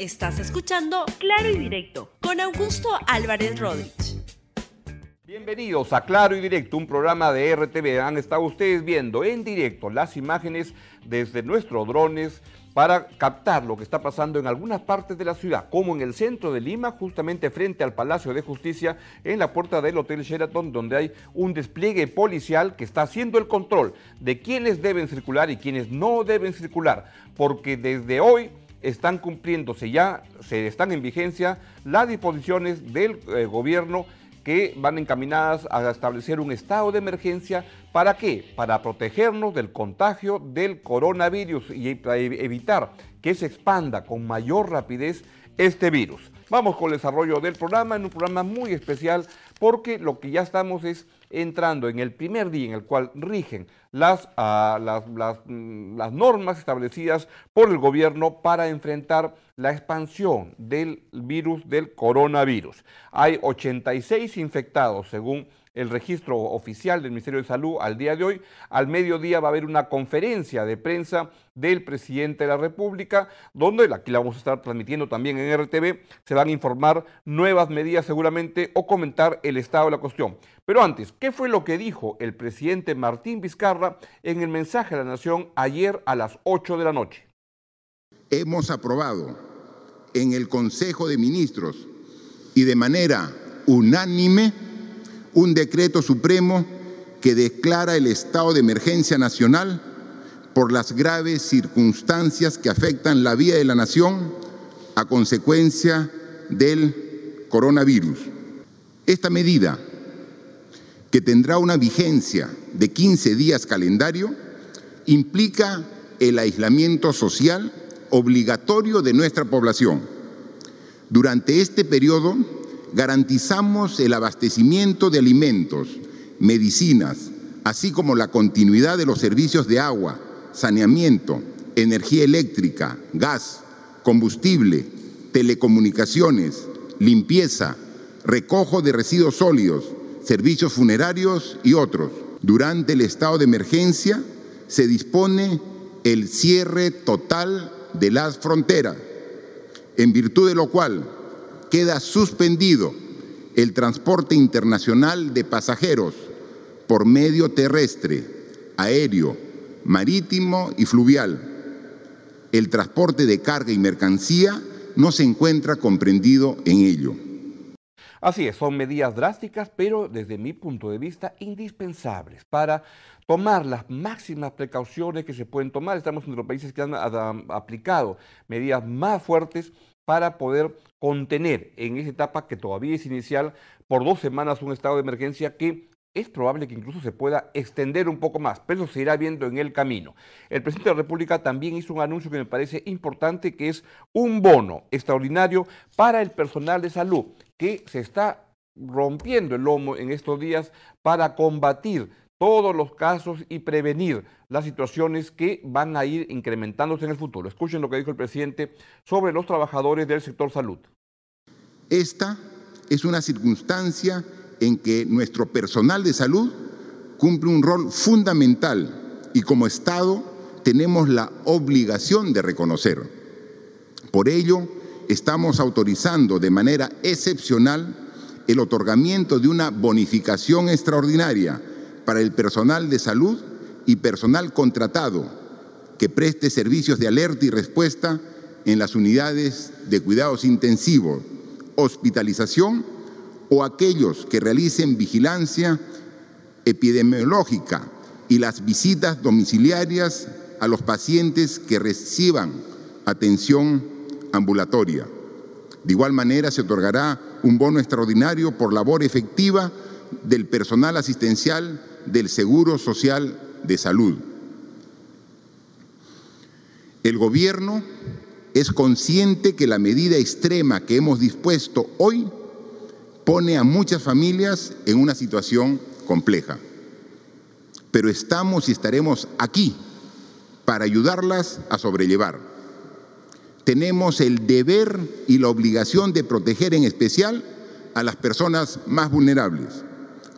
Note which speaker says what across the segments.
Speaker 1: Estás escuchando Claro y Directo con Augusto Álvarez Rodríguez.
Speaker 2: Bienvenidos a Claro y Directo, un programa de RTV. Han estado ustedes viendo en directo las imágenes desde nuestros drones para captar lo que está pasando en algunas partes de la ciudad, como en el centro de Lima, justamente frente al Palacio de Justicia, en la puerta del Hotel Sheraton, donde hay un despliegue policial que está haciendo el control de quiénes deben circular y quiénes no deben circular, porque desde hoy están cumpliéndose ya, se están en vigencia las disposiciones del eh, gobierno que van encaminadas a establecer un estado de emergencia. ¿Para qué? Para protegernos del contagio del coronavirus y para evitar que se expanda con mayor rapidez este virus. Vamos con el desarrollo del programa, en un programa muy especial, porque lo que ya estamos es entrando en el primer día en el cual rigen las, ah, mm, las, normas establecidas por el gobierno para enfrentar la expansión del virus del coronavirus. Hay 86 infectados según el registro oficial del Ministerio de Salud al día de hoy. Al mediodía va a haber una conferencia de prensa del presidente de la República, donde, aquí la vamos a estar transmitiendo también en RTV, se van a informar nuevas medidas seguramente o comentar el estado de la cuestión. Pero antes, ¿qué fue lo que dijo el presidente Martín Vizcarra en el mensaje a la Nación ayer a las 8 de la noche?
Speaker 3: Hemos aprobado en el Consejo de Ministros y de manera unánime un decreto supremo que declara el estado de emergencia nacional por las graves circunstancias que afectan la vida de la nación a consecuencia del coronavirus. Esta medida, que tendrá una vigencia de 15 días calendario, implica el aislamiento social obligatorio de nuestra población. Durante este periodo, garantizamos el abastecimiento de alimentos, medicinas, así como la continuidad de los servicios de agua, saneamiento, energía eléctrica, gas, combustible, telecomunicaciones, limpieza, recojo de residuos sólidos, servicios funerarios y otros. Durante el estado de emergencia se dispone el cierre total de las fronteras, en virtud de lo cual queda suspendido el transporte internacional de pasajeros por medio terrestre, aéreo, marítimo y fluvial. El transporte de carga y mercancía no se encuentra comprendido en ello.
Speaker 2: Así es, son medidas drásticas, pero desde mi punto de vista indispensables para tomar las máximas precauciones que se pueden tomar. Estamos entre los países que han aplicado medidas más fuertes para poder contener en esa etapa que todavía es inicial por dos semanas un estado de emergencia que es probable que incluso se pueda extender un poco más, pero eso se irá viendo en el camino. El presidente de la República también hizo un anuncio que me parece importante, que es un bono extraordinario para el personal de salud, que se está rompiendo el lomo en estos días para combatir todos los casos y prevenir las situaciones que van a ir incrementándose en el futuro. Escuchen lo que dijo el presidente sobre los trabajadores del sector salud.
Speaker 3: Esta es una circunstancia en que nuestro personal de salud cumple un rol fundamental y como Estado tenemos la obligación de reconocer. Por ello, estamos autorizando de manera excepcional el otorgamiento de una bonificación extraordinaria para el personal de salud y personal contratado que preste servicios de alerta y respuesta en las unidades de cuidados intensivos, hospitalización o aquellos que realicen vigilancia epidemiológica y las visitas domiciliarias a los pacientes que reciban atención ambulatoria. De igual manera, se otorgará un bono extraordinario por labor efectiva del personal asistencial del Seguro Social de Salud. El gobierno es consciente que la medida extrema que hemos dispuesto hoy pone a muchas familias en una situación compleja. Pero estamos y estaremos aquí para ayudarlas a sobrellevar. Tenemos el deber y la obligación de proteger en especial a las personas más vulnerables,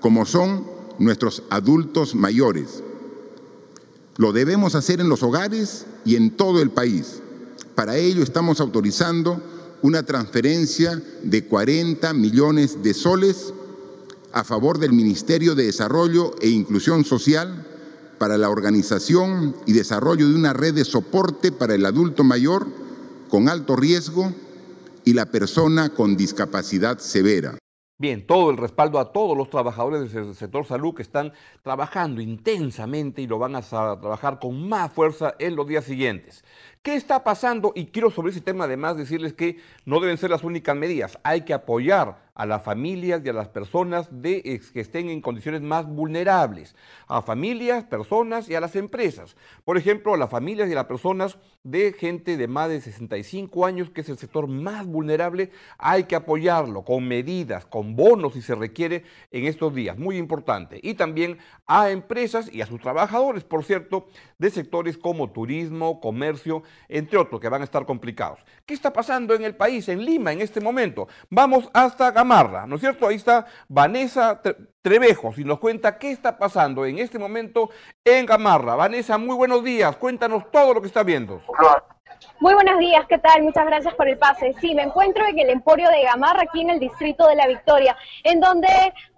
Speaker 3: como son nuestros adultos mayores. Lo debemos hacer en los hogares y en todo el país, Para ello estamos autorizando una transferencia de 40 millones de soles a favor del Ministerio de Desarrollo e Inclusión Social para la organización y desarrollo de una red de soporte para el adulto mayor con alto riesgo y la persona con discapacidad severa.
Speaker 2: Bien, todo el respaldo a todos los trabajadores del sector salud que están trabajando intensamente y lo van a trabajar con más fuerza en los días siguientes. ¿Qué está pasando? Y quiero sobre ese tema además decirles que no deben ser las únicas medidas. Hay que apoyar a las familias y a las personas que estén en condiciones más vulnerables, a familias, personas y a las empresas. Por ejemplo, a las familias y a las personas de gente de más de 65 años, que es el sector más vulnerable, hay que apoyarlo con medidas, con bonos si se requiere en estos días, muy importante. Y también a empresas y a sus trabajadores, por cierto, de sectores como turismo, comercio, entre otros, que van a estar complicados. ¿Qué está pasando en el país, en Lima, en este momento? Vamos hasta Gamarra, ¿no es cierto? Ahí está Vanessa Trevejo, y nos cuenta qué está pasando en este momento en Gamarra. Vanessa, muy buenos días, cuéntanos todo lo que está viendo.
Speaker 4: Muy buenos días, ¿qué tal? Muchas gracias por el pase. Sí, me encuentro en el Emporio de Gamarra, aquí en el distrito de La Victoria, en donde,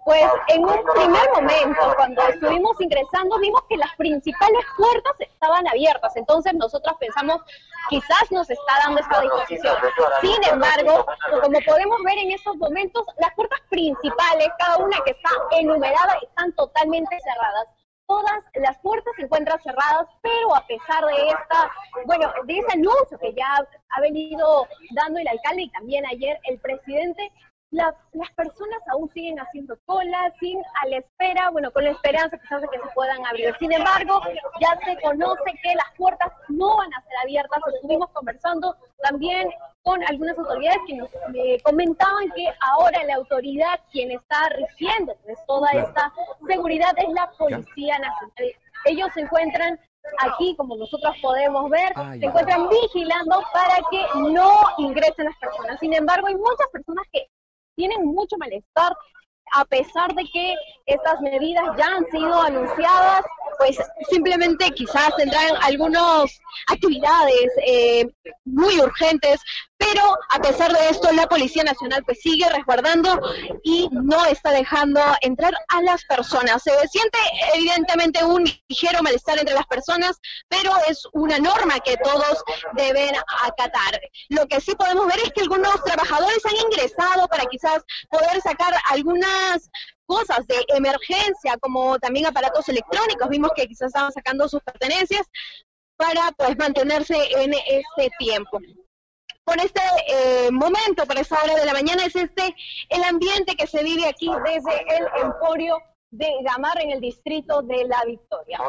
Speaker 4: pues, en un primer momento, cuando estuvimos ingresando, vimos que las principales puertas estaban abiertas. Entonces, nosotros pensamos, quizás nos está dando esta disposición. Sin embargo, como podemos ver en estos momentos, las puertas principales, cada una que está enumerada, están totalmente cerradas todas las puertas se encuentran cerradas, pero a pesar de esta, bueno, de ese anuncio que ya ha venido dando el alcalde y también ayer el presidente, las, las personas aún siguen haciendo cola, sin a la espera, bueno, con la esperanza quizás de que se puedan abrir. Sin embargo, ya se conoce que las puertas no van a ser abiertas. Estuvimos conversando también con algunas autoridades que nos comentaban que ahora la autoridad quien está rigiendo pues, toda esta seguridad es la Policía Nacional. Ellos se encuentran aquí, como nosotros podemos ver, ah, se encuentran vigilando para que no ingresen las personas. Sin embargo, hay muchas personas que tienen mucho malestar a pesar de que estas medidas ya han sido anunciadas, pues simplemente quizás tendrán algunas actividades eh, muy urgentes pero a pesar de esto la Policía Nacional pues sigue resguardando y no está dejando entrar a las personas. Se siente evidentemente un ligero malestar entre las personas, pero es una norma que todos deben acatar. Lo que sí podemos ver es que algunos trabajadores han ingresado para quizás poder sacar algunas cosas de emergencia, como también aparatos electrónicos. Vimos que quizás estaban sacando sus pertenencias para pues mantenerse en este tiempo por este eh, momento, por esa hora de la mañana, es este el ambiente que se vive aquí desde el Emporio de Gamarra en el distrito de La Victoria.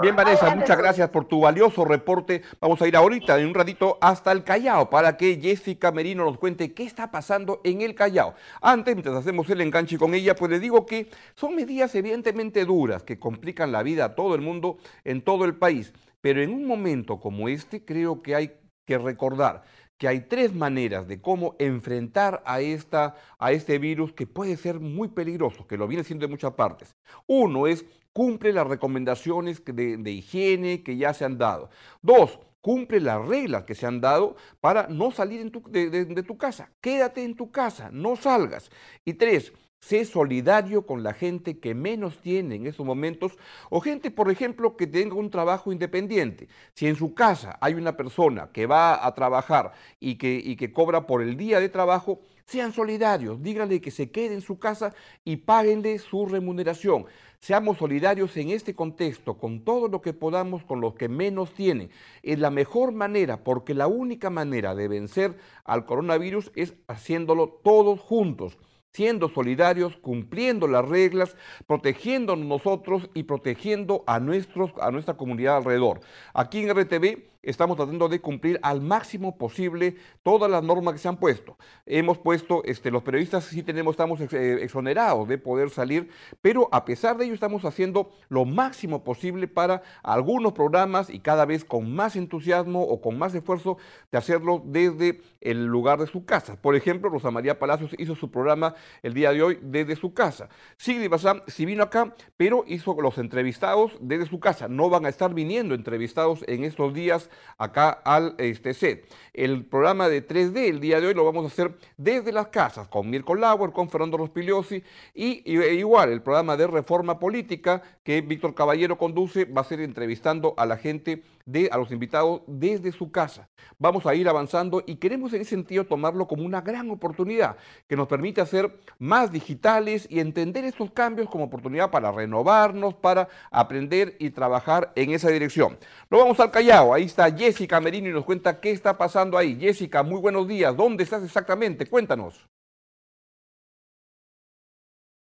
Speaker 2: Bien, Vanessa, muchas gracias por tu valioso reporte. Vamos a ir ahorita, en un ratito, hasta el Callao para que Jessica Merino nos cuente qué está pasando en el Callao. Antes, mientras hacemos el enganche con ella, pues le digo que son medidas evidentemente duras que complican la vida a todo el mundo en todo el país. Pero en un momento como este, creo que hay que recordar que hay tres maneras de cómo enfrentar a, esta, a este virus que puede ser muy peligroso, que lo viene siendo en muchas partes. Uno es cumple las recomendaciones de, higiene que ya se han dado. Dos, cumple las reglas que se han dado para no salir de tu casa. Quédate en tu casa, no salgas. Y tres, Sé solidario con la gente que menos tiene en estos momentos o gente, por ejemplo, que tenga un trabajo independiente. Si en su casa hay una persona que va a trabajar y que, y que cobra por el día de trabajo, sean solidarios, díganle que se quede en su casa y páguenle su remuneración. Seamos solidarios en este contexto, con todo lo que podamos, con los que menos tienen. Es la mejor manera, porque la única manera de vencer al coronavirus es haciéndolo todos juntos siendo solidarios, cumpliendo las reglas, protegiéndonos nosotros y protegiendo a, nuestros, a nuestra comunidad alrededor. Aquí en RTV estamos tratando de cumplir al máximo posible todas las normas que se han puesto. Hemos puesto, este, los periodistas sí tenemos, estamos eh, exonerados de poder salir, pero a pesar de ello estamos haciendo lo máximo posible para algunos programas y cada vez con más entusiasmo o con más esfuerzo de hacerlo desde el lugar de su casa. Por ejemplo, Rosa María Palacios hizo su programa el día de hoy desde su casa. Sigrid Bazán sí vino acá, pero hizo los entrevistados desde su casa. No van a estar viniendo entrevistados en estos días acá al este, set. El programa de 3D el día de hoy lo vamos a hacer desde las casas, con Mirko Lauer, con Fernando Rospigliosi y, e igual el programa de reforma política que Víctor Caballero conduce va a ser entrevistando a la gente de, a los invitados desde su casa. Vamos a ir avanzando y queremos en ese sentido tomarlo como una gran oportunidad que nos permite hacer más digitales y entender estos cambios como oportunidad para renovarnos, para aprender y trabajar en esa dirección. Nos vamos al Callao, ahí está Jessica Merino y nos cuenta qué está pasando ahí. Jessica, muy buenos días, ¿dónde estás exactamente? Cuéntanos.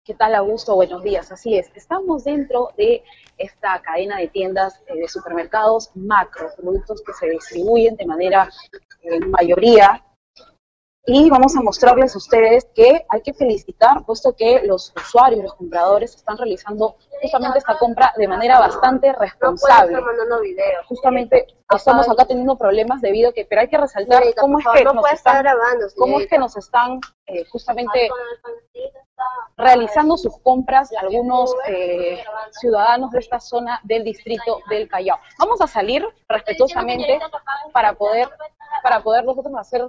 Speaker 5: ¿Qué tal, Augusto? Buenos días. Así es, estamos dentro de esta cadena de tiendas eh, de supermercados macro, productos que se distribuyen de manera en mayoría y vamos a mostrarles a ustedes que hay que felicitar, puesto que los usuarios, los compradores están realizando justamente esta compra de manera bastante responsable. Justamente estamos acá teniendo problemas debido a que, pero hay que resaltar cómo es que nos están, cómo es que nos están eh, justamente realizando sus compras algunos eh, ciudadanos de esta zona del distrito del Callao. Vamos a salir respetuosamente para poder para poder nosotros hacer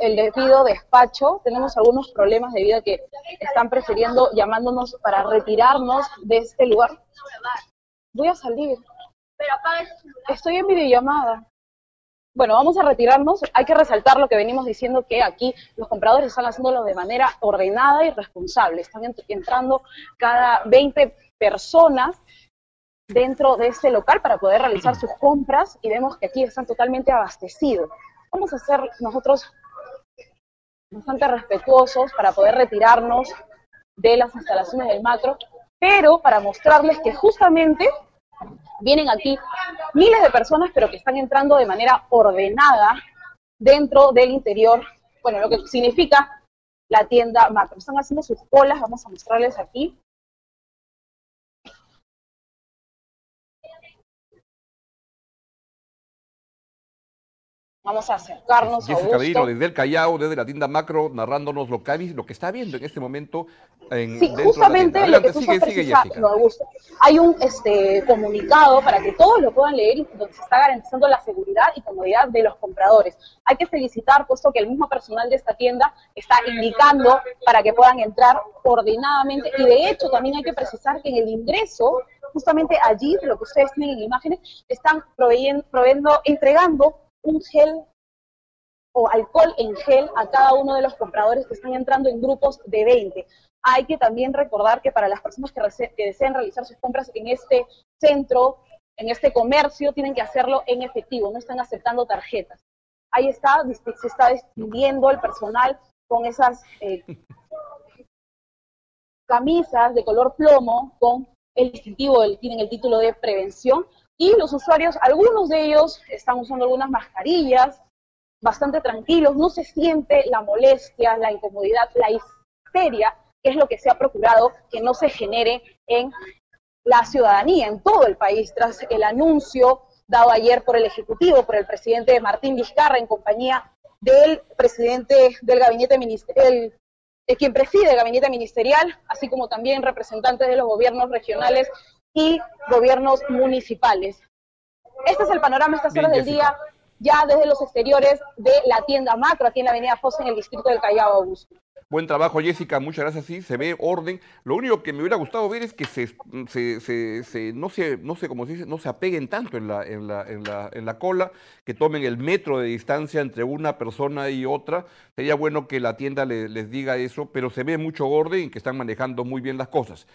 Speaker 5: el debido despacho. Tenemos algunos problemas debido a que están prefiriendo llamándonos para retirarnos de este lugar. Voy a salir. Estoy en videollamada. Bueno, vamos a retirarnos. Hay que resaltar lo que venimos diciendo, que aquí los compradores están haciéndolo de manera ordenada y responsable. Están entrando cada 20 personas dentro de este local para poder realizar sus compras y vemos que aquí están totalmente abastecidos. Vamos a ser nosotros bastante respetuosos para poder retirarnos de las instalaciones del macro, pero para mostrarles que justamente vienen aquí miles de personas, pero que están entrando de manera ordenada dentro del interior, bueno, lo que significa la tienda macro. Están haciendo sus colas, vamos a mostrarles aquí. Vamos a acercarnos
Speaker 2: a Jessica desde el Callao, desde la tienda Macro, narrándonos lo que, lo que está viendo en este momento en,
Speaker 5: sí, justamente lo que tú sigue, sigue, Augusto. Hay un este, comunicado para que todos lo puedan leer y donde se está garantizando la seguridad y comodidad de los compradores. Hay que felicitar, puesto que el mismo personal de esta tienda está indicando para que puedan entrar coordinadamente y de hecho también hay que precisar que en el ingreso justamente allí, lo que ustedes tienen en imágenes, están proveyendo, proveyendo entregando un gel o alcohol en gel a cada uno de los compradores que están entrando en grupos de 20. Hay que también recordar que para las personas que, desean realizar sus compras en este centro, en este comercio, tienen que hacerlo en efectivo, no están aceptando tarjetas. Ahí está, se está distinguiendo el personal con esas eh, camisas de color plomo con el distintivo, tienen el título de prevención y los usuarios, algunos de ellos están usando algunas mascarillas, bastante tranquilos, no se siente la molestia, la incomodidad, la histeria, que es lo que se ha procurado que no se genere en la ciudadanía, en todo el país, tras el anuncio dado ayer por el Ejecutivo, por el presidente Martín Vizcarra, en compañía del presidente del gabinete ministerial, quien preside el gabinete ministerial, así como también representantes de los gobiernos regionales y gobiernos municipales. Este es el panorama a estas horas del día, ya desde los exteriores de la tienda macro, aquí en la avenida Fosa, en el distrito del Callao, Augusto.
Speaker 2: Buen trabajo, Jessica, muchas gracias. Sí, se ve orden. Lo único que me hubiera gustado ver es que se, se, se, no se, no sé cómo se dice, no se apeguen tanto en la, en, la, en, la, en la cola, que tomen el metro de distancia entre una persona y otra. Sería bueno que la tienda les diga eso, pero se ve mucho orden y que están manejando muy bien las cosas.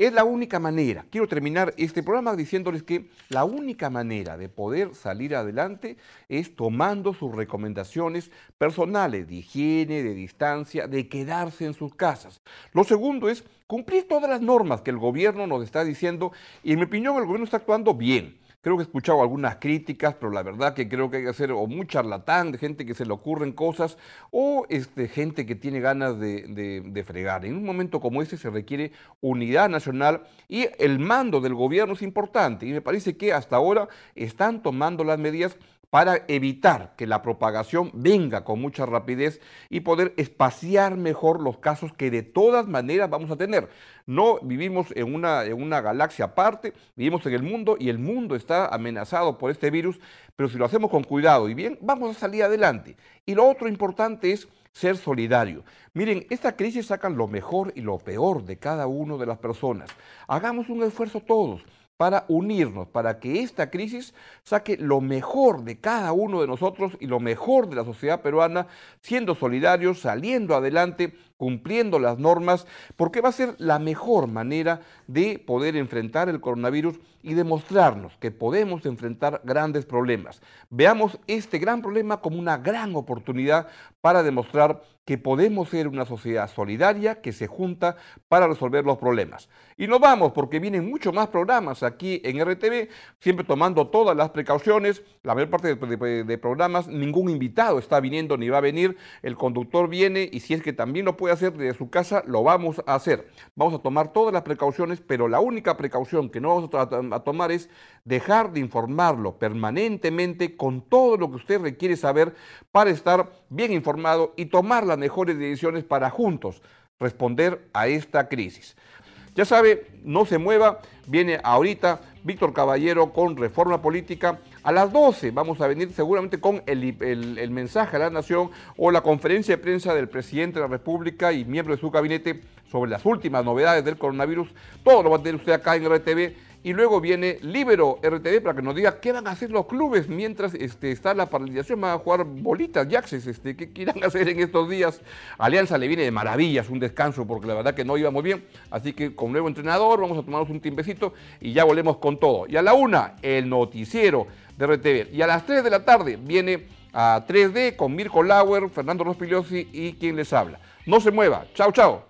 Speaker 2: Es la única manera, quiero terminar este programa diciéndoles que la única manera de poder salir adelante es tomando sus recomendaciones personales de higiene, de distancia, de quedarse en sus casas. Lo segundo es cumplir todas las normas que el gobierno nos está diciendo y en mi opinión el gobierno está actuando bien. Creo que he escuchado algunas críticas, pero la verdad que creo que hay que hacer o muy charlatán, de gente que se le ocurren cosas, o este, gente que tiene ganas de, de fregar. En un momento como este se requiere unidad nacional y el mando del gobierno es importante. Y me parece que hasta ahora están tomando las medidas para evitar que la propagación venga con mucha rapidez y poder espaciar mejor los casos que de todas maneras vamos a tener. No vivimos en una, en una galaxia aparte, vivimos en el mundo y el mundo está amenazado por este virus, pero si lo hacemos con cuidado y bien, vamos a salir adelante. Y lo otro importante es ser solidario. Miren, esta crisis saca lo mejor y lo peor de cada una de las personas. Hagamos un esfuerzo todos para unirnos, para que esta crisis saque lo mejor de cada uno de nosotros y lo mejor de la sociedad peruana, siendo solidarios, saliendo adelante, cumpliendo las normas, porque va a ser la mejor manera de poder enfrentar el coronavirus y demostrarnos que podemos enfrentar grandes problemas. Veamos este gran problema como una gran oportunidad para demostrar que podemos ser una sociedad solidaria que se junta para resolver los problemas. Y nos vamos porque vienen muchos más programas aquí en RTV, siempre tomando todas las precauciones, la mayor parte de, programas, ningún invitado está viniendo ni va a venir, el conductor viene y si es que también lo puede hacer desde su casa, lo vamos a hacer. Vamos a tomar todas las precauciones, pero la única precaución que no vamos a a tomar es dejar de informarlo permanentemente con todo lo que usted requiere saber para estar bien informado y tomar las mejores decisiones para juntos responder a esta crisis. Ya sabe, no se mueva, viene ahorita Víctor Caballero con Reforma Política. A las 12 vamos a venir seguramente con el, el, mensaje a la nación o la conferencia de prensa del presidente de la República y miembro de su gabinete sobre las últimas novedades del coronavirus. Todo lo va a tener usted acá en RTV y luego viene Libero RTV para que nos diga qué van a hacer los clubes mientras este, está la paralización. Van a jugar bolitas, jaxes, este, qué quieran hacer en estos días. Alianza le viene de maravillas, un descanso, porque la verdad que no íbamos bien. Así que con nuevo entrenador vamos a tomarnos un timbecito y ya volvemos con todo. Y a la una, el noticiero de RTV. Y a las 3 de la tarde viene a 3D con Mirko Lauer, Fernando Rospigliosi y quien les habla. No se mueva. Chao, chao.